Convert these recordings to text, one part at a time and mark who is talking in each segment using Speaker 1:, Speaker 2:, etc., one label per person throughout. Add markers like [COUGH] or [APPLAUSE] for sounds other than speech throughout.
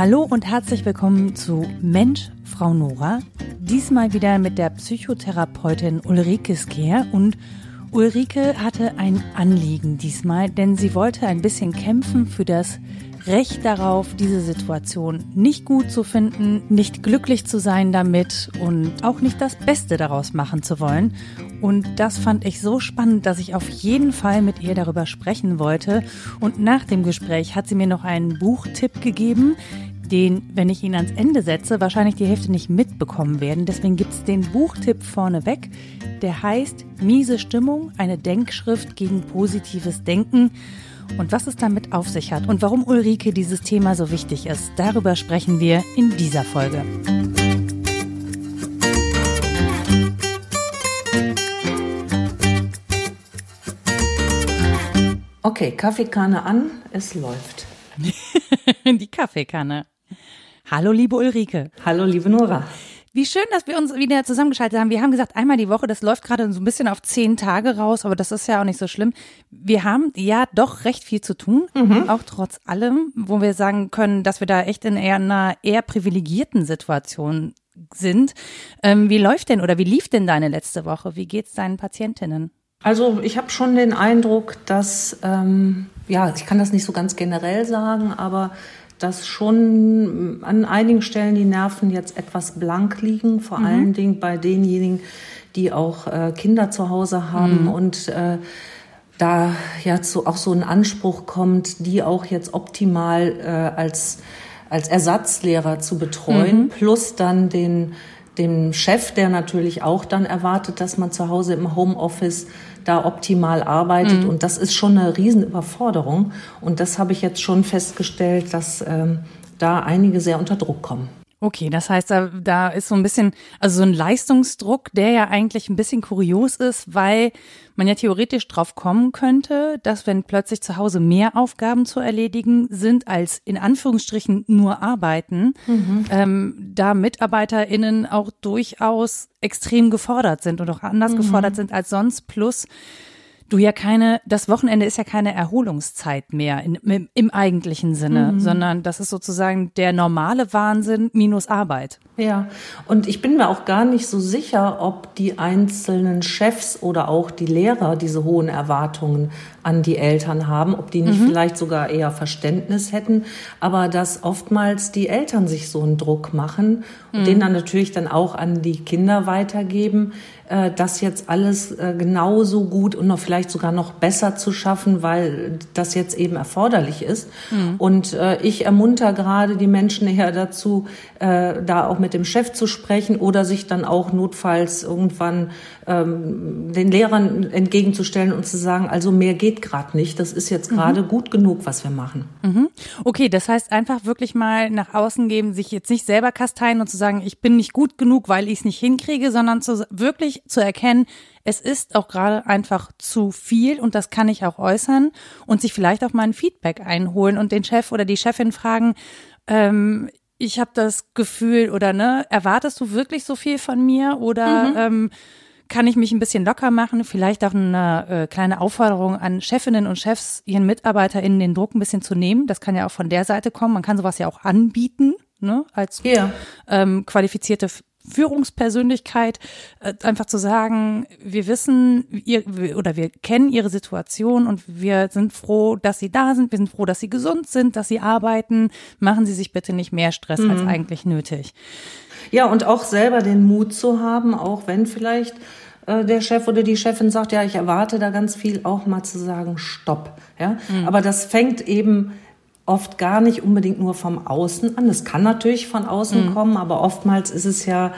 Speaker 1: Hallo und herzlich willkommen zu Mensch, Frau Nora. Diesmal wieder mit der Psychotherapeutin Ulrike Skeer und Ulrike hatte ein Anliegen diesmal, denn sie wollte ein bisschen kämpfen für das Recht darauf, diese Situation nicht gut zu finden, nicht glücklich zu sein damit und auch nicht das Beste daraus machen zu wollen. Und das fand ich so spannend, dass ich auf jeden Fall mit ihr darüber sprechen wollte. Und nach dem Gespräch hat sie mir noch einen Buchtipp gegeben, den, wenn ich ihn ans Ende setze, wahrscheinlich die Hälfte nicht mitbekommen werden. Deswegen gibt's den Buchtipp vorneweg. Der heißt Miese Stimmung, eine Denkschrift gegen positives Denken. Und was es damit auf sich hat und warum Ulrike dieses Thema so wichtig ist, darüber sprechen wir in dieser Folge.
Speaker 2: Okay, Kaffeekanne an, es läuft. [LAUGHS]
Speaker 1: Die Kaffeekanne. Hallo, liebe Ulrike.
Speaker 2: Hallo, liebe Nora.
Speaker 1: Wie schön, dass wir uns wieder zusammengeschaltet haben. Wir haben gesagt, einmal die Woche, das läuft gerade so ein bisschen auf zehn Tage raus, aber das ist ja auch nicht so schlimm. Wir haben ja doch recht viel zu tun, mhm. auch trotz allem, wo wir sagen können, dass wir da echt in eher einer eher privilegierten Situation sind. Ähm, wie läuft denn oder wie lief denn deine letzte Woche? Wie geht's deinen Patientinnen?
Speaker 2: Also ich habe schon den Eindruck, dass, ähm, ja, ich kann das nicht so ganz generell sagen, aber dass schon an einigen Stellen die Nerven jetzt etwas blank liegen, vor mhm. allen Dingen bei denjenigen, die auch äh, Kinder zu Hause haben mhm. und äh, da ja zu, auch so ein Anspruch kommt, die auch jetzt optimal äh, als, als Ersatzlehrer zu betreuen, mhm. plus dann den, den Chef, der natürlich auch dann erwartet, dass man zu Hause im Homeoffice da optimal arbeitet. Mhm. Und das ist schon eine Riesenüberforderung. Und das habe ich jetzt schon festgestellt, dass ähm, da einige sehr unter Druck kommen.
Speaker 1: Okay, das heißt, da, da ist so ein bisschen, also so ein Leistungsdruck, der ja eigentlich ein bisschen kurios ist, weil man ja theoretisch drauf kommen könnte, dass wenn plötzlich zu Hause mehr Aufgaben zu erledigen sind als in Anführungsstrichen nur Arbeiten, mhm. ähm, da MitarbeiterInnen auch durchaus extrem gefordert sind und auch anders mhm. gefordert sind als sonst, plus du ja keine, das Wochenende ist ja keine Erholungszeit mehr in, im, im, eigentlichen Sinne, mhm. sondern das ist sozusagen der normale Wahnsinn minus Arbeit.
Speaker 2: Ja, und ich bin mir auch gar nicht so sicher, ob die einzelnen Chefs oder auch die Lehrer diese hohen Erwartungen an die Eltern haben, ob die nicht mhm. vielleicht sogar eher Verständnis hätten, aber dass oftmals die Eltern sich so einen Druck machen und mhm. den dann natürlich dann auch an die Kinder weitergeben, das jetzt alles äh, genauso gut und noch vielleicht sogar noch besser zu schaffen, weil das jetzt eben erforderlich ist. Mhm. Und äh, ich ermunter gerade die Menschen eher dazu, da auch mit dem Chef zu sprechen oder sich dann auch notfalls irgendwann ähm, den Lehrern entgegenzustellen und zu sagen, also mehr geht gerade nicht. Das ist jetzt gerade mhm. gut genug, was wir machen.
Speaker 1: Mhm. Okay, das heißt einfach wirklich mal nach außen geben, sich jetzt nicht selber kasteien und zu sagen, ich bin nicht gut genug, weil ich es nicht hinkriege, sondern zu, wirklich zu erkennen, es ist auch gerade einfach zu viel und das kann ich auch äußern und sich vielleicht auch mal ein Feedback einholen und den Chef oder die Chefin fragen, ähm, ich habe das Gefühl oder ne, erwartest du wirklich so viel von mir oder mhm. ähm, kann ich mich ein bisschen locker machen, vielleicht auch eine äh, kleine Aufforderung an Chefinnen und Chefs, ihren MitarbeiterInnen den Druck ein bisschen zu nehmen. Das kann ja auch von der Seite kommen. Man kann sowas ja auch anbieten, ne, als yeah. ähm, qualifizierte Führungspersönlichkeit, äh, einfach zu sagen, wir wissen ihr, oder wir kennen ihre Situation und wir sind froh, dass sie da sind, wir sind froh, dass sie gesund sind, dass sie arbeiten. Machen Sie sich bitte nicht mehr Stress mhm. als eigentlich nötig.
Speaker 2: Ja, und auch selber den Mut zu haben, auch wenn vielleicht äh, der Chef oder die Chefin sagt, ja, ich erwarte da ganz viel, auch mal zu sagen, stopp. Ja, mhm. aber das fängt eben oft gar nicht unbedingt nur vom Außen an. Es kann natürlich von außen mhm. kommen, aber oftmals ist es ja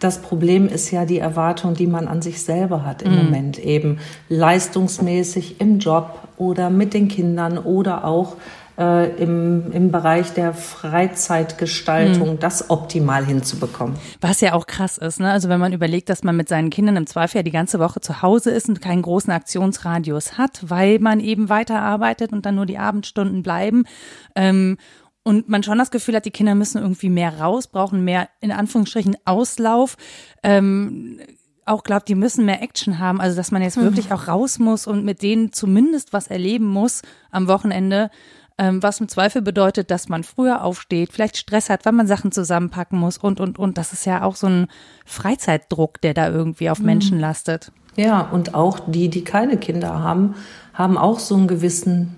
Speaker 2: das Problem ist ja die Erwartung, die man an sich selber hat im mhm. Moment eben leistungsmäßig im Job oder mit den Kindern oder auch äh, im, im Bereich der Freizeitgestaltung mhm. das optimal hinzubekommen.
Speaker 1: Was ja auch krass ist, ne? Also wenn man überlegt, dass man mit seinen Kindern im Zweifel ja die ganze Woche zu Hause ist und keinen großen Aktionsradius hat, weil man eben weiterarbeitet und dann nur die Abendstunden bleiben. Ähm, und man schon das Gefühl hat, die Kinder müssen irgendwie mehr raus, brauchen mehr in Anführungsstrichen Auslauf. Ähm, auch glaubt, die müssen mehr Action haben, also dass man jetzt mhm. wirklich auch raus muss und mit denen zumindest was erleben muss am Wochenende, was im Zweifel bedeutet, dass man früher aufsteht, vielleicht Stress hat, weil man Sachen zusammenpacken muss und, und, und. Das ist ja auch so ein Freizeitdruck, der da irgendwie auf Menschen lastet.
Speaker 2: Ja, und auch die, die keine Kinder haben, haben auch so einen gewissen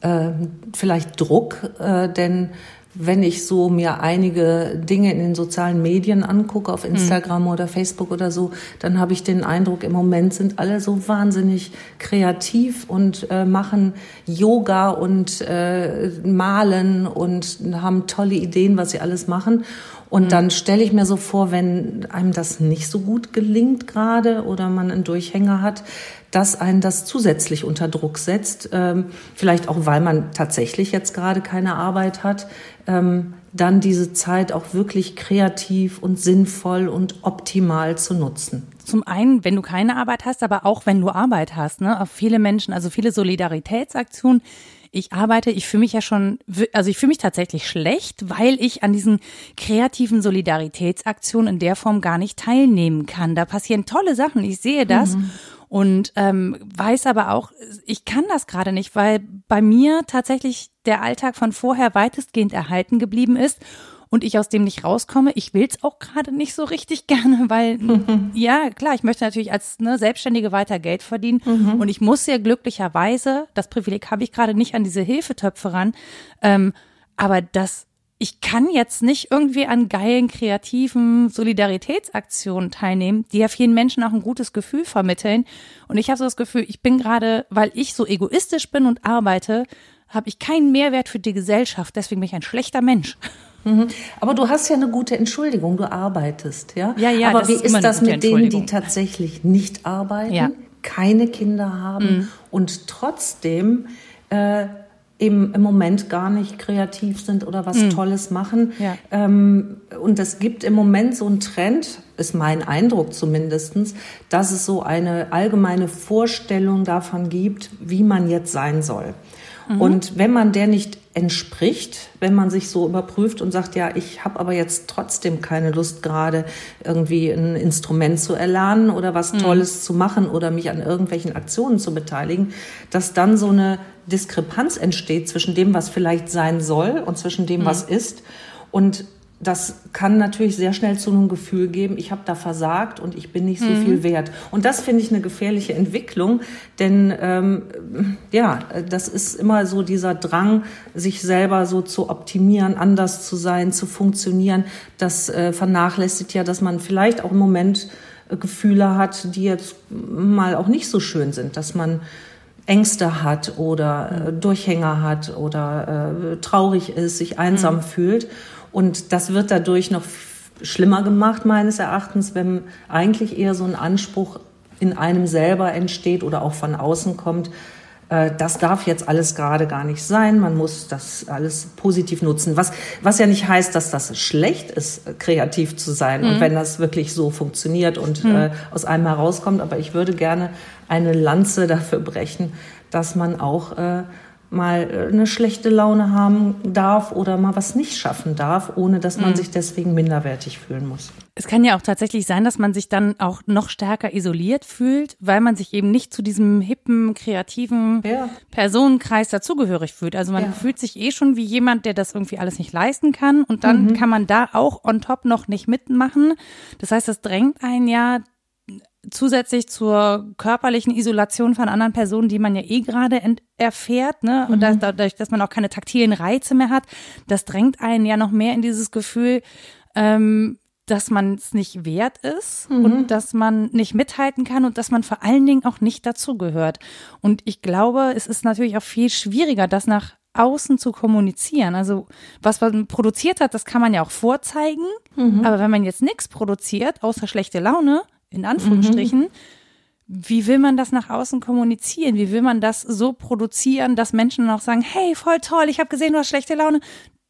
Speaker 2: äh, vielleicht Druck, äh, denn wenn ich so mir einige Dinge in den sozialen Medien angucke, auf Instagram mhm. oder Facebook oder so, dann habe ich den Eindruck, im Moment sind alle so wahnsinnig kreativ und äh, machen Yoga und äh, malen und haben tolle Ideen, was sie alles machen. Und mhm. dann stelle ich mir so vor, wenn einem das nicht so gut gelingt gerade oder man einen Durchhänger hat, dass einen das zusätzlich unter Druck setzt, ähm, vielleicht auch weil man tatsächlich jetzt gerade keine Arbeit hat, ähm, dann diese Zeit auch wirklich kreativ und sinnvoll und optimal zu nutzen.
Speaker 1: Zum einen, wenn du keine Arbeit hast, aber auch wenn du Arbeit hast, ne? Auf viele Menschen, also viele Solidaritätsaktionen. Ich arbeite, ich fühle mich ja schon, also ich fühle mich tatsächlich schlecht, weil ich an diesen kreativen Solidaritätsaktionen in der Form gar nicht teilnehmen kann. Da passieren tolle Sachen, ich sehe das. Mhm und ähm, weiß aber auch, ich kann das gerade nicht, weil bei mir tatsächlich der Alltag von vorher weitestgehend erhalten geblieben ist und ich aus dem nicht rauskomme. Ich will es auch gerade nicht so richtig [LAUGHS] gerne, weil [LAUGHS] ja klar, ich möchte natürlich als ne, Selbstständige weiter Geld verdienen mhm. und ich muss ja glücklicherweise, das Privileg habe ich gerade nicht an diese Hilfetöpfe ran, ähm, aber das ich kann jetzt nicht irgendwie an geilen, kreativen Solidaritätsaktionen teilnehmen, die ja vielen Menschen auch ein gutes Gefühl vermitteln. Und ich habe so das Gefühl, ich bin gerade, weil ich so egoistisch bin und arbeite, habe ich keinen Mehrwert für die Gesellschaft. Deswegen bin ich ein schlechter Mensch.
Speaker 2: Mhm. Aber du hast ja eine gute Entschuldigung, du arbeitest, ja?
Speaker 1: Ja, ja.
Speaker 2: Aber wie ist, ist das mit denen, die tatsächlich nicht arbeiten, ja. keine Kinder haben mhm. und trotzdem äh, eben im Moment gar nicht kreativ sind oder was mhm. Tolles machen. Ja. Ähm, und es gibt im Moment so einen Trend, ist mein Eindruck zumindestens, dass es so eine allgemeine Vorstellung davon gibt, wie man jetzt sein soll. Mhm. Und wenn man der nicht entspricht, wenn man sich so überprüft und sagt, ja, ich habe aber jetzt trotzdem keine Lust gerade irgendwie ein Instrument zu erlernen oder was mhm. Tolles zu machen oder mich an irgendwelchen Aktionen zu beteiligen, dass dann so eine Diskrepanz entsteht zwischen dem, was vielleicht sein soll und zwischen dem, mhm. was ist. Und das kann natürlich sehr schnell zu einem Gefühl geben, ich habe da versagt und ich bin nicht so mhm. viel wert. Und das finde ich eine gefährliche Entwicklung, denn ähm, ja, das ist immer so dieser Drang, sich selber so zu optimieren, anders zu sein, zu funktionieren. Das äh, vernachlässigt ja, dass man vielleicht auch im Moment äh, Gefühle hat, die jetzt mal auch nicht so schön sind, dass man Ängste hat oder äh, Durchhänger hat oder äh, traurig ist, sich einsam mhm. fühlt. Und das wird dadurch noch schlimmer gemacht, meines Erachtens, wenn eigentlich eher so ein Anspruch in einem selber entsteht oder auch von außen kommt, äh, das darf jetzt alles gerade gar nicht sein. Man muss das alles positiv nutzen. Was, was ja nicht heißt, dass das schlecht ist, kreativ zu sein. Mhm. Und wenn das wirklich so funktioniert und mhm. äh, aus einem herauskommt. Aber ich würde gerne eine Lanze dafür brechen, dass man auch äh, mal äh, eine schlechte Laune haben darf oder mal was nicht schaffen darf, ohne dass man mhm. sich deswegen minderwertig fühlen muss.
Speaker 1: Es kann ja auch tatsächlich sein, dass man sich dann auch noch stärker isoliert fühlt, weil man sich eben nicht zu diesem hippen, kreativen ja. Personenkreis dazugehörig fühlt. Also man ja. fühlt sich eh schon wie jemand, der das irgendwie alles nicht leisten kann und dann mhm. kann man da auch on top noch nicht mitmachen. Das heißt, das drängt einen ja zusätzlich zur körperlichen Isolation von anderen Personen, die man ja eh gerade erfährt, ne, und mhm. dadurch, dass man auch keine taktilen Reize mehr hat, das drängt einen ja noch mehr in dieses Gefühl, ähm, dass man es nicht wert ist mhm. und dass man nicht mithalten kann und dass man vor allen Dingen auch nicht dazugehört. Und ich glaube, es ist natürlich auch viel schwieriger, das nach außen zu kommunizieren. Also was man produziert hat, das kann man ja auch vorzeigen. Mhm. Aber wenn man jetzt nichts produziert, außer schlechte Laune, in Anführungsstrichen, mhm. wie will man das nach außen kommunizieren? Wie will man das so produzieren, dass Menschen auch sagen, hey, voll toll, ich habe gesehen, du hast schlechte Laune.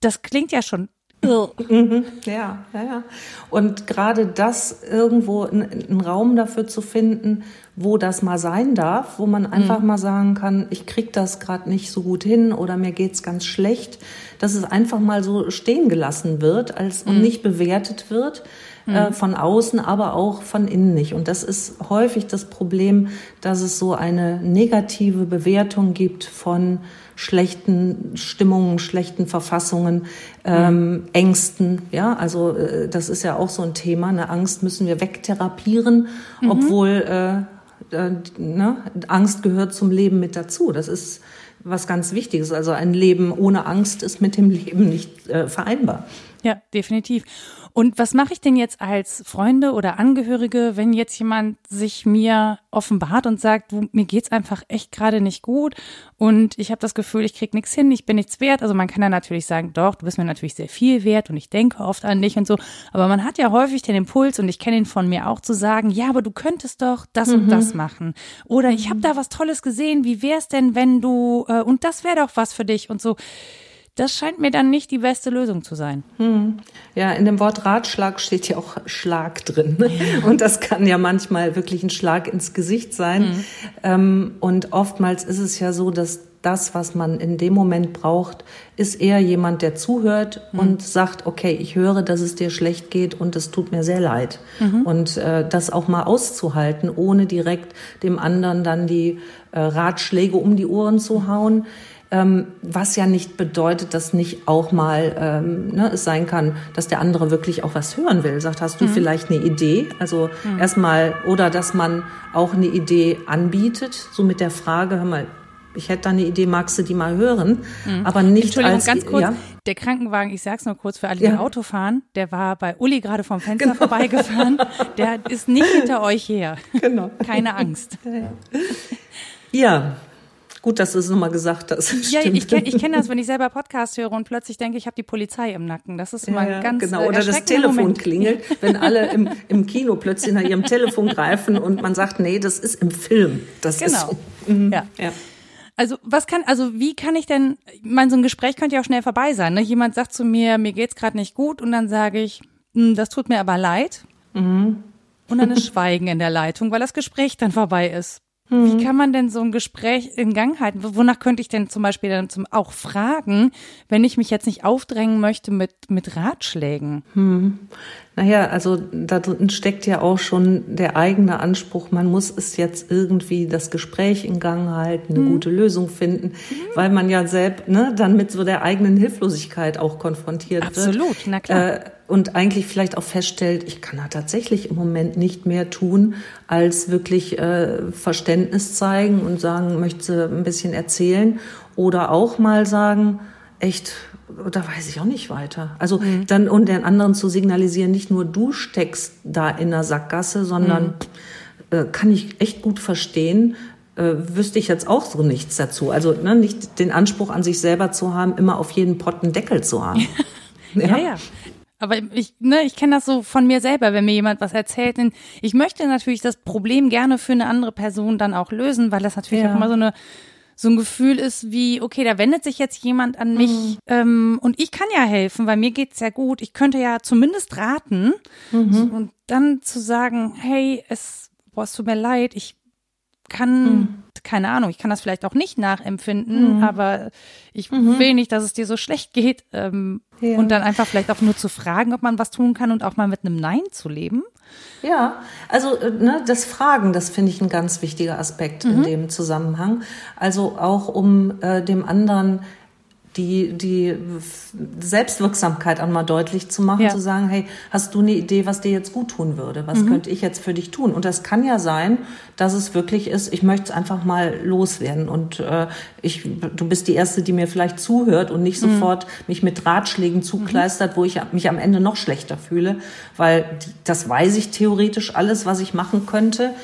Speaker 1: Das klingt ja schon
Speaker 2: Mhm. Ja, ja, ja. Und gerade das irgendwo einen Raum dafür zu finden, wo das mal sein darf, wo man einfach mhm. mal sagen kann, ich krieg das gerade nicht so gut hin oder mir geht's ganz schlecht, dass es einfach mal so stehen gelassen wird als und mhm. nicht bewertet wird äh, mhm. von außen, aber auch von innen nicht. Und das ist häufig das Problem, dass es so eine negative Bewertung gibt von schlechten Stimmungen, schlechten Verfassungen, ähm, mhm. Ängsten. Ja, also äh, das ist ja auch so ein Thema. Eine Angst müssen wir wegtherapieren, mhm. obwohl äh, äh, ne, Angst gehört zum Leben mit dazu. Das ist was ganz Wichtiges. Also ein Leben ohne Angst ist mit dem Leben nicht äh, vereinbar.
Speaker 1: Ja, definitiv. Und was mache ich denn jetzt als Freunde oder Angehörige, wenn jetzt jemand sich mir offenbart und sagt, du, mir geht's einfach echt gerade nicht gut und ich habe das Gefühl, ich krieg nichts hin, ich bin nichts wert. Also man kann ja natürlich sagen, doch, du bist mir natürlich sehr viel wert und ich denke oft an dich und so. Aber man hat ja häufig den Impuls und ich kenne ihn von mir auch zu sagen, ja, aber du könntest doch das mhm. und das machen. Oder ich habe da was Tolles gesehen, wie wär's denn, wenn du äh, und das wäre doch was für dich und so. Das scheint mir dann nicht die beste Lösung zu sein.
Speaker 2: Hm. Ja, in dem Wort Ratschlag steht ja auch Schlag drin. Und das kann ja manchmal wirklich ein Schlag ins Gesicht sein. Hm. Ähm, und oftmals ist es ja so, dass das, was man in dem Moment braucht, ist eher jemand, der zuhört mhm. und sagt, okay, ich höre, dass es dir schlecht geht und es tut mir sehr leid. Mhm. Und äh, das auch mal auszuhalten, ohne direkt dem anderen dann die äh, Ratschläge um die Ohren zu hauen. Ähm, was ja nicht bedeutet, dass nicht auch mal ähm, ne, es sein kann, dass der andere wirklich auch was hören will. Sagt, hast du mhm. vielleicht eine Idee? Also mhm. erstmal, oder dass man auch eine Idee anbietet, so mit der Frage, hör mal, ich hätte da eine Idee, magst du die mal hören? Mhm. Aber nicht
Speaker 1: Entschuldigung,
Speaker 2: als,
Speaker 1: ganz kurz, ja? der Krankenwagen, ich sag's nur kurz für alle, die ja. Auto fahren, der war bei Uli gerade vom Fenster genau. vorbeigefahren. Der ist nicht hinter euch her. Genau. Keine Angst.
Speaker 2: Ja, Gut, dass du es nochmal gesagt hast. [LAUGHS]
Speaker 1: Ja, ich kenne ich kenn das, wenn ich selber Podcast höre und plötzlich denke, ich habe die Polizei im Nacken. Das ist immer ja, ganz
Speaker 2: Genau, oder das Telefon Moment. klingelt, wenn alle im, im Kino plötzlich nach ihrem Telefon greifen und man sagt, nee, das ist im Film. Das genau. ist so.
Speaker 1: Mhm. Ja. ja. Also was kann, also wie kann ich denn, ich meine, so ein Gespräch könnte ja auch schnell vorbei sein. Ne? Jemand sagt zu mir, mir geht's gerade nicht gut und dann sage ich, hm, das tut mir aber leid. Mhm. Und dann ist Schweigen in der Leitung, weil das Gespräch dann vorbei ist. Wie mhm. kann man denn so ein Gespräch in Gang halten? Wonach könnte ich denn zum Beispiel dann zum, auch fragen, wenn ich mich jetzt nicht aufdrängen möchte mit, mit Ratschlägen?
Speaker 2: Hm. Naja, also da drin steckt ja auch schon der eigene Anspruch, man muss es jetzt irgendwie das Gespräch in Gang halten, eine hm. gute Lösung finden, mhm. weil man ja selbst ne, dann mit so der eigenen Hilflosigkeit auch konfrontiert
Speaker 1: Absolut,
Speaker 2: wird.
Speaker 1: Absolut, na klar. Äh,
Speaker 2: und eigentlich vielleicht auch feststellt, ich kann da tatsächlich im Moment nicht mehr tun, als wirklich äh, Verständnis zeigen und sagen, möchte ein bisschen erzählen oder auch mal sagen, echt, da weiß ich auch nicht weiter. Also mhm. dann und den anderen zu signalisieren, nicht nur du steckst da in der Sackgasse, sondern mhm. äh, kann ich echt gut verstehen, äh, wüsste ich jetzt auch so nichts dazu. Also ne, nicht den Anspruch an sich selber zu haben, immer auf jeden Potten Deckel zu haben. [LAUGHS]
Speaker 1: ja, ja. ja. Aber ich, ne, ich kenne das so von mir selber, wenn mir jemand was erzählt. Denn ich möchte natürlich das Problem gerne für eine andere Person dann auch lösen, weil das natürlich ja. auch immer so eine so ein Gefühl ist wie, okay, da wendet sich jetzt jemand an mich mhm. ähm, und ich kann ja helfen, weil mir geht's ja gut. Ich könnte ja zumindest raten mhm. so, und dann zu sagen, hey, es, boah, es tut mir leid, ich kann, mhm. keine Ahnung, ich kann das vielleicht auch nicht nachempfinden, mhm. aber ich mhm. will nicht, dass es dir so schlecht geht. Ähm, ja. Und dann einfach vielleicht auch nur zu fragen, ob man was tun kann und auch mal mit einem Nein zu leben.
Speaker 2: Ja, also äh, ne, das Fragen, das finde ich ein ganz wichtiger Aspekt in mhm. dem Zusammenhang. Also auch um äh, dem anderen die, die Selbstwirksamkeit einmal deutlich zu machen, ja. zu sagen, hey, hast du eine Idee, was dir jetzt gut tun würde? Was mhm. könnte ich jetzt für dich tun? Und das kann ja sein, dass es wirklich ist, ich möchte es einfach mal loswerden und äh, ich, du bist die Erste, die mir vielleicht zuhört und nicht mhm. sofort mich mit Ratschlägen zukleistert, mhm. wo ich mich am Ende noch schlechter fühle, weil das weiß ich theoretisch alles, was ich machen könnte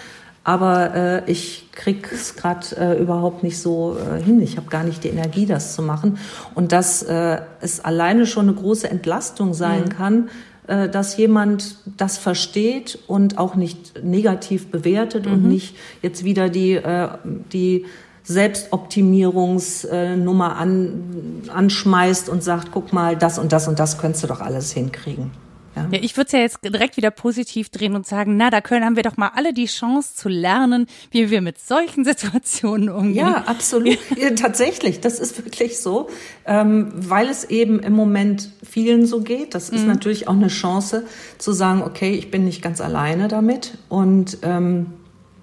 Speaker 2: aber äh, ich krieg's gerade äh, überhaupt nicht so äh, hin. Ich habe gar nicht die Energie, das zu machen. Und dass äh, es alleine schon eine große Entlastung sein mhm. kann, äh, dass jemand das versteht und auch nicht negativ bewertet mhm. und nicht jetzt wieder die äh, die Selbstoptimierungsnummer an, anschmeißt und sagt, guck mal, das und das und das könntest du doch alles hinkriegen. Ja,
Speaker 1: Ja, ich würde es ja jetzt direkt wieder positiv drehen und sagen, na, da können haben wir doch mal alle die Chance zu lernen, wie wir mit solchen [LAUGHS] Situationen umgehen.
Speaker 2: Ja, absolut. [LAUGHS] Ja, tatsächlich, das ist wirklich so, ähm, weil es eben im Moment vielen so geht. Das ist natürlich auch eine Chance zu sagen, okay, ich bin nicht ganz alleine damit. Und ähm,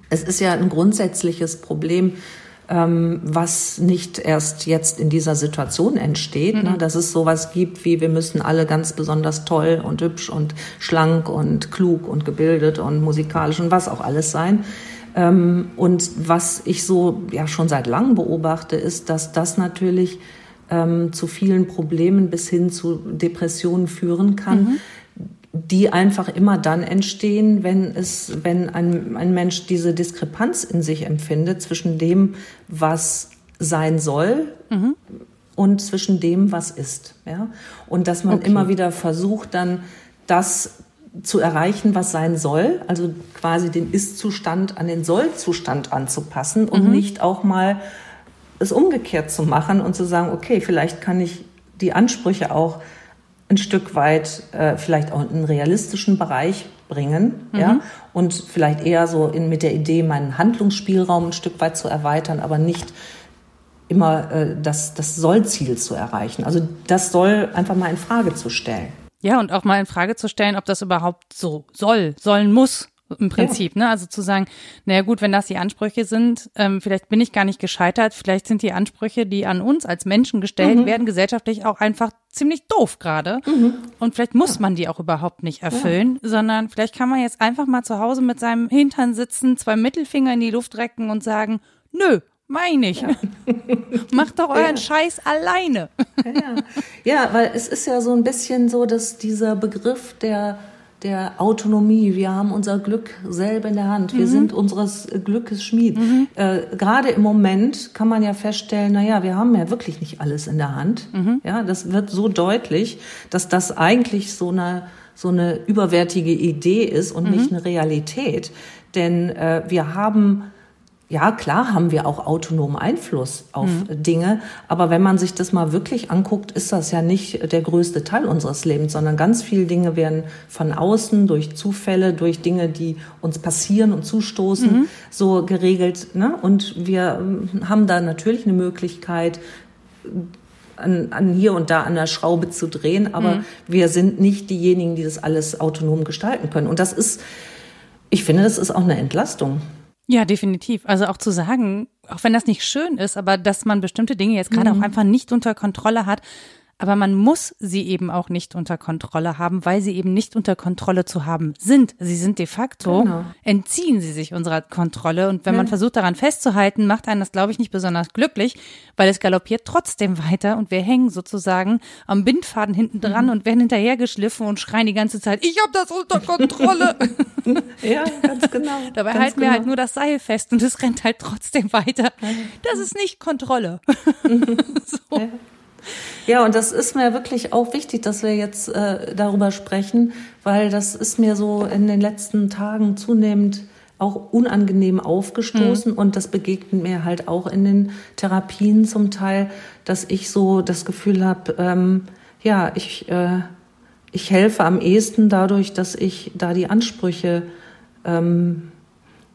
Speaker 2: es ist ja ein grundsätzliches Problem, was nicht erst jetzt in dieser Situation entsteht, ne? dass es sowas gibt wie wir müssen alle ganz besonders toll und hübsch und schlank und klug und gebildet und musikalisch und was auch alles sein. Ähm, und was ich so ja schon seit langem beobachte, ist, dass das natürlich ähm, zu vielen Problemen bis hin zu Depressionen führen kann, die einfach immer dann entstehen, wenn es, wenn ein, ein Mensch diese Diskrepanz in sich empfindet zwischen dem, was sein soll und zwischen dem, was ist. Ja? Und dass man
Speaker 1: Okay.
Speaker 2: immer wieder versucht, dann das zu erreichen, was sein soll, also quasi den Ist-Zustand an den Soll-Zustand anzupassen und nicht auch mal es umgekehrt zu machen und zu sagen, okay, vielleicht kann ich die Ansprüche auch ein Stück weit äh, vielleicht auch in einen realistischen Bereich bringen, ja, und vielleicht eher so in, mit der Idee, meinen Handlungsspielraum ein Stück weit zu erweitern, aber nicht immer äh, das, das Sollziel zu erreichen. Also das soll einfach mal in Frage zu stellen.
Speaker 1: Ja, und auch mal in Frage zu stellen, ob das überhaupt so soll, sollen muss. Im Prinzip, ne? Also zu sagen, naja gut, wenn das die Ansprüche sind, ähm, vielleicht bin ich gar nicht gescheitert, vielleicht sind die Ansprüche, die an uns als Menschen gestellt werden, gesellschaftlich auch einfach ziemlich doof gerade. Und vielleicht muss man die auch überhaupt nicht erfüllen, sondern vielleicht kann man jetzt einfach mal zu Hause mit seinem Hintern sitzen, zwei Mittelfinger in die Luft recken und sagen, nö, meine ich. [LAUGHS] Macht doch euren Scheiß alleine.
Speaker 2: Ja, ja, weil es ist ja so ein bisschen so, dass dieser Begriff der, der Autonomie, wir haben unser Glück selber in der Hand, wir sind unseres Glückes Schmied. Äh, Gerade im Moment kann man ja feststellen, na ja, wir haben ja wirklich nicht alles in der Hand. Ja, das wird so deutlich, dass das eigentlich so eine so eine überwertige Idee ist und nicht eine Realität. Denn äh, wir haben ja, klar haben wir auch autonomen Einfluss auf Dinge, aber wenn man sich das mal wirklich anguckt, ist das ja nicht der größte Teil unseres Lebens, sondern ganz viele Dinge werden von außen, durch Zufälle, durch Dinge, die uns passieren und zustoßen, so geregelt. Ne? Und wir ähm, haben da natürlich eine Möglichkeit, an, an hier und da an der Schraube zu drehen, aber wir sind nicht diejenigen, die das alles autonom gestalten können. Und das ist, ich finde, das ist auch eine Entlastung.
Speaker 1: Ja, definitiv. Also auch zu sagen, auch wenn das nicht schön ist, aber dass man bestimmte Dinge jetzt gerade auch einfach nicht unter Kontrolle hat, aber man muss sie eben auch nicht unter Kontrolle haben, weil sie eben nicht unter Kontrolle zu haben sind. Sie sind de facto,
Speaker 2: Genau.
Speaker 1: entziehen sie sich unserer Kontrolle. Und wenn man versucht daran festzuhalten, macht einen das, glaube ich, nicht besonders glücklich, weil es galoppiert trotzdem [LAUGHS] weiter und wir hängen sozusagen am Bindfaden hinten dran und werden hinterhergeschliffen und schreien die ganze Zeit, ich habe das unter Kontrolle. [LAUGHS]
Speaker 2: Ja, ganz genau. [LAUGHS]
Speaker 1: Dabei
Speaker 2: ganz
Speaker 1: halten wir
Speaker 2: genau.
Speaker 1: halt nur das Seil fest und es rennt halt trotzdem weiter. Das ist nicht Kontrolle. so.
Speaker 2: Ja, und das ist mir wirklich auch wichtig, dass wir jetzt äh, darüber sprechen, weil das ist mir so in den letzten Tagen zunehmend auch unangenehm aufgestoßen und das begegnet mir halt auch in den Therapien zum Teil, dass ich so das Gefühl habe, ähm, ja, ich, äh, ich helfe am ehesten dadurch, dass ich da die Ansprüche ähm,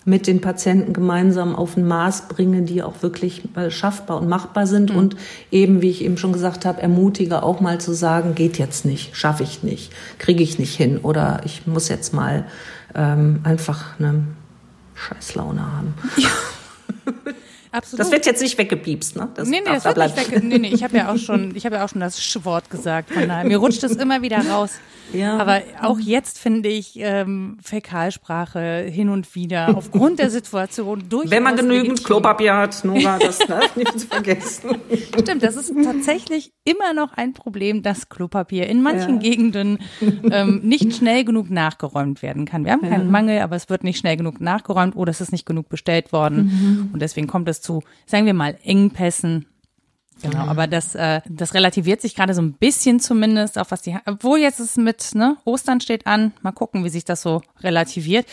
Speaker 2: mit den Patienten gemeinsam auf ein Maß bringe, die auch wirklich äh, schaffbar und machbar sind und eben, wie ich eben schon gesagt habe, ermutige auch mal zu sagen, geht jetzt nicht, schaffe ich nicht, kriege ich nicht hin oder ich muss jetzt mal ähm, einfach eine Scheißlaune haben. [LAUGHS]
Speaker 1: Absolut.
Speaker 2: Das wird jetzt nicht weggepiepst, ne? Das
Speaker 1: Nee, nee, das
Speaker 2: da
Speaker 1: wird nicht
Speaker 2: bleiben.
Speaker 1: weg. Nee, nee, ich habe ja auch schon, [LAUGHS] ich habe ja auch schon das Sch-Wort gesagt. Von daher, mir rutscht es immer wieder raus.
Speaker 2: Ja.
Speaker 1: Aber auch jetzt finde ich ähm, Fäkalsprache hin und wieder aufgrund der Situation [LAUGHS] durchaus
Speaker 2: Wenn man genügend
Speaker 1: legitim.
Speaker 2: Klopapier hat, Nora, das [LAUGHS] darf nicht zu vergessen.
Speaker 1: Stimmt, das ist tatsächlich immer noch ein Problem, dass Klopapier in manchen
Speaker 2: Ja.
Speaker 1: Gegenden ähm, nicht schnell genug nachgeräumt werden kann. Wir haben keinen Mangel, aber es wird nicht schnell genug nachgeräumt oder es ist nicht genug bestellt worden. Und deswegen kommt es zu, sagen wir mal, Engpässen. Genau, aber das, äh, das relativiert sich gerade so ein bisschen zumindest, auf was die, obwohl jetzt es mit, ne, Ostern steht an. Mal gucken, wie sich das so relativiert.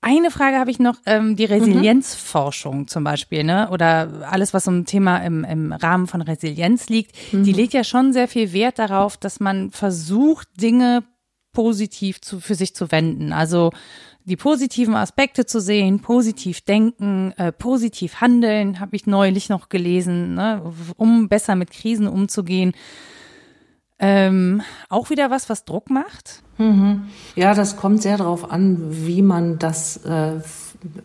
Speaker 1: Eine Frage habe ich noch, ähm, die Resilienzforschung zum Beispiel, ne? Oder alles, was um Thema im, im Rahmen von Resilienz liegt, die legt ja schon sehr viel Wert darauf, dass man versucht, Dinge positiv zu, für sich zu wenden. Also die positiven Aspekte zu sehen, positiv denken, äh, positiv handeln, habe ich neulich noch gelesen, ne, um besser mit Krisen umzugehen. Ähm, auch wieder was, was Druck macht.
Speaker 2: Mhm. Ja, das kommt sehr darauf an, wie man das äh,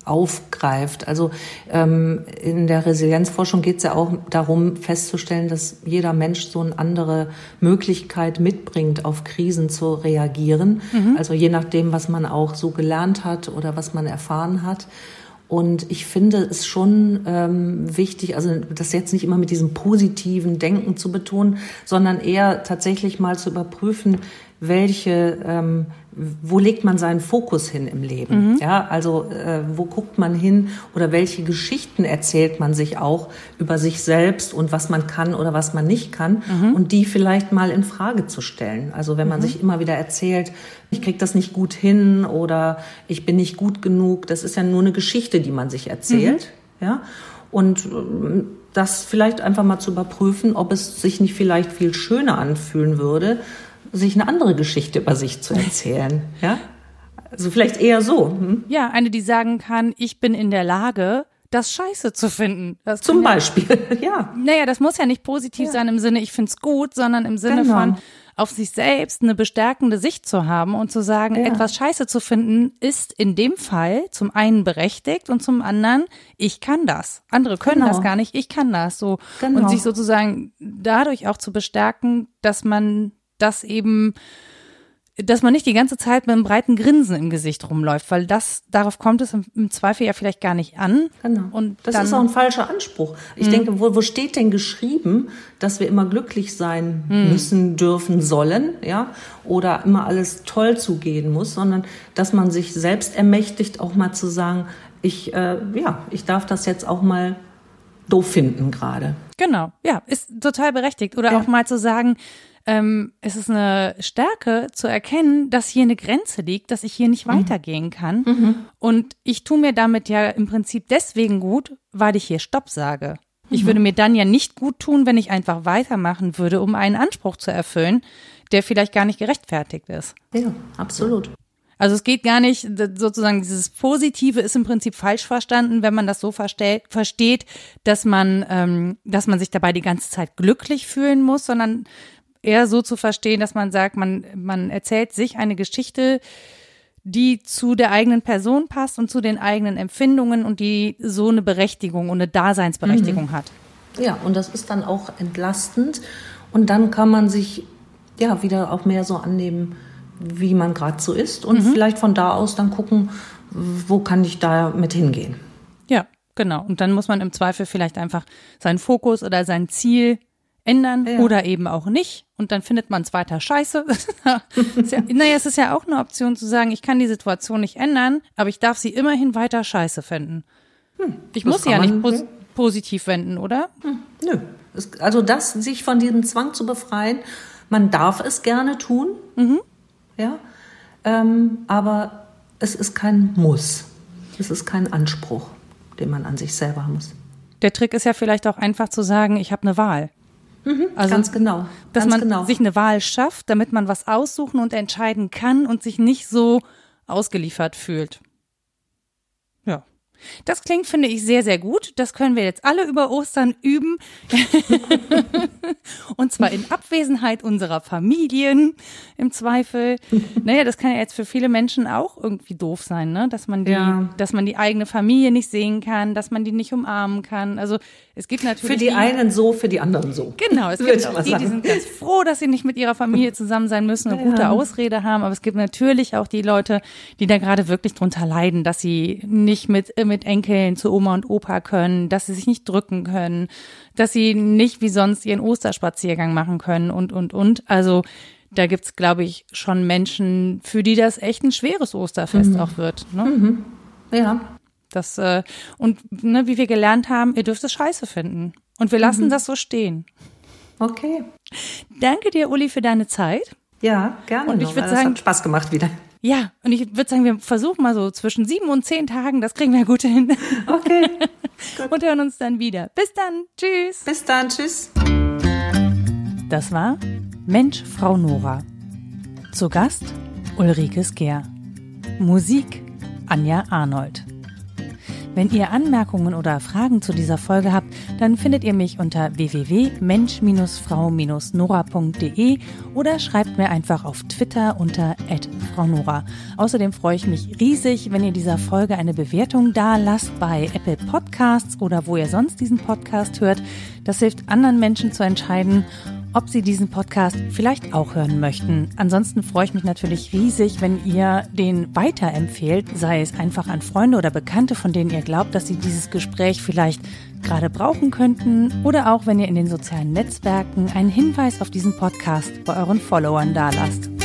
Speaker 2: aufgreift. Also ähm, in der Resilienzforschung geht es ja auch darum, festzustellen, dass jeder Mensch so eine andere Möglichkeit mitbringt, auf Krisen zu reagieren. Mhm. Also je nachdem, was man auch so gelernt hat oder was man erfahren hat. Und ich finde es schon ähm, wichtig, also das jetzt nicht immer mit diesem positiven Denken zu betonen, sondern eher tatsächlich mal zu überprüfen, welche, ähm, wo legt man seinen Fokus hin im Leben? Mhm. Ja, also äh, wo guckt man hin oder welche Geschichten erzählt man sich auch über sich selbst und was man kann oder was man nicht kann mhm. und die vielleicht mal in Frage zu stellen. Also wenn man mhm. sich immer wieder erzählt, ich krieg das nicht gut hin oder ich bin nicht gut genug, das ist ja nur eine Geschichte, die man sich erzählt, mhm. ja und ähm, das vielleicht einfach mal zu überprüfen, ob es sich nicht vielleicht viel schöner anfühlen würde, sich eine andere Geschichte über sich zu [LAUGHS] erzählen. Ja? Also vielleicht eher so. Hm?
Speaker 1: Ja, eine, die sagen kann, ich bin in der Lage, das Scheiße zu finden. Das
Speaker 2: Zum Beispiel, [LAUGHS] ja.
Speaker 1: Naja, das muss ja nicht positiv ja. sein im Sinne, ich find's gut, sondern im Sinne genau. von auf sich selbst eine bestärkende Sicht zu haben und zu sagen, ja. etwas Scheiße zu finden, ist in dem Fall zum einen berechtigt und zum anderen, ich kann das. Andere können genau. das gar nicht, ich kann das. So genau. und sich sozusagen dadurch auch zu bestärken, dass man das eben, dass man nicht die ganze Zeit mit einem breiten Grinsen im Gesicht rumläuft, weil das, darauf kommt es im, im Zweifel ja vielleicht gar nicht an.
Speaker 2: Genau. Und das dann, ist auch ein falscher Anspruch. Ich mh. denke, wo, wo steht denn geschrieben, dass wir immer glücklich sein mh. müssen, dürfen, sollen, ja? Oder immer alles toll zugehen muss, sondern dass man sich selbst ermächtigt, auch mal zu sagen, ich, äh, ja, ich darf das jetzt auch mal doof finden gerade.
Speaker 1: Genau, ja, ist total berechtigt. Oder ja. auch mal zu sagen, ähm, es ist eine Stärke zu erkennen, dass hier eine Grenze liegt, dass ich hier nicht mhm. weitergehen kann. Mhm. Und ich tue mir damit ja im Prinzip deswegen gut, weil ich hier Stopp sage. Ich mhm. würde mir dann ja nicht gut tun, wenn ich einfach weitermachen würde, um einen Anspruch zu erfüllen, der vielleicht gar nicht gerechtfertigt ist.
Speaker 2: Ja, absolut.
Speaker 1: Also es geht gar nicht, sozusagen dieses Positive ist im Prinzip falsch verstanden, wenn man das so versteht, versteht dass man, ähm, dass man sich dabei die ganze Zeit glücklich fühlen muss, sondern eher so zu verstehen, dass man sagt, man, man erzählt sich eine Geschichte, die zu der eigenen Person passt und zu den eigenen Empfindungen und die so eine Berechtigung und eine Daseinsberechtigung mhm. hat.
Speaker 2: Ja, und das ist dann auch entlastend und dann kann man sich ja wieder auch mehr so annehmen, wie man gerade so ist und mhm. vielleicht von da aus dann gucken, wo kann ich da mit hingehen.
Speaker 1: Ja, genau. Und dann muss man im Zweifel vielleicht einfach seinen Fokus oder sein Ziel ändern ja. oder eben auch nicht. Und dann findet man es weiter scheiße. [LAUGHS] ja, naja, es ist ja auch eine Option zu sagen, ich kann die Situation nicht ändern, aber ich darf sie immerhin weiter scheiße finden. Hm, ich muss sie ja nicht pos positiv wenden, oder?
Speaker 2: Hm, nö. Es, also das, sich von diesem Zwang zu befreien, man darf es gerne tun, mhm. ja, ähm, aber es ist kein Muss. Es ist kein Anspruch, den man an sich selber muss.
Speaker 1: Der Trick ist ja vielleicht auch einfach zu sagen, ich habe eine Wahl.
Speaker 2: Mhm, also, ganz genau.
Speaker 1: Dass
Speaker 2: ganz
Speaker 1: man
Speaker 2: genau.
Speaker 1: sich eine Wahl schafft, damit man was aussuchen und entscheiden kann und sich nicht so ausgeliefert fühlt. Das klingt, finde ich, sehr, sehr gut. Das können wir jetzt alle über Ostern üben. [LAUGHS] und zwar in Abwesenheit unserer Familien im Zweifel. Naja, das kann ja jetzt für viele Menschen auch irgendwie doof sein, ne? Dass man die, ja. dass man die eigene Familie nicht sehen kann, dass man die nicht umarmen kann. Also es gibt natürlich.
Speaker 2: Für die, die einen so, für die anderen so.
Speaker 1: Genau, es [LAUGHS] gibt auch die, die sind ganz froh, dass sie nicht mit ihrer Familie zusammen sein müssen, eine ja. gute Ausrede haben. Aber es gibt natürlich auch die Leute, die da gerade wirklich drunter leiden, dass sie nicht mit, mit Enkeln zu Oma und Opa können, dass sie sich nicht drücken können, dass sie nicht wie sonst ihren Osterspaziergang machen können und, und, und. Also da gibt's, glaube ich, schon Menschen, für die das echt ein schweres Osterfest mhm. auch wird. Ne?
Speaker 2: Mhm. Ja.
Speaker 1: Das, äh, und ne, wie wir gelernt haben, ihr dürft es scheiße finden. Und wir lassen mhm. das so stehen.
Speaker 2: Okay.
Speaker 1: Danke dir, Uli, für deine Zeit.
Speaker 2: Ja, gerne.
Speaker 1: Und ich würde sagen,
Speaker 2: hat Spaß gemacht wieder.
Speaker 1: Ja, und ich würde sagen, wir versuchen mal so zwischen sieben und zehn Tagen, das kriegen wir gut hin.
Speaker 2: Okay. [LAUGHS]
Speaker 1: und hören uns dann wieder. Bis dann. Tschüss.
Speaker 2: Bis dann. Tschüss.
Speaker 1: Das war Mensch, Frau Nora. Zu Gast Ulrike Sker. Musik Anja Arnold. Wenn ihr Anmerkungen oder Fragen zu dieser Folge habt, dann findet ihr mich unter www.mensch-frau-nora.de oder schreibt mir einfach auf Twitter unter @fraunora. Außerdem freue ich mich riesig, wenn ihr dieser Folge eine Bewertung da lasst bei Apple Podcasts oder wo ihr sonst diesen Podcast hört. Das hilft anderen Menschen zu entscheiden, ob Sie diesen Podcast vielleicht auch hören möchten. Ansonsten freue ich mich natürlich riesig, wenn ihr den weiterempfehlt, sei es einfach an Freunde oder Bekannte, von denen ihr glaubt, dass sie dieses Gespräch vielleicht gerade brauchen könnten oder auch wenn ihr in den sozialen Netzwerken einen Hinweis auf diesen Podcast bei euren Followern dalasst.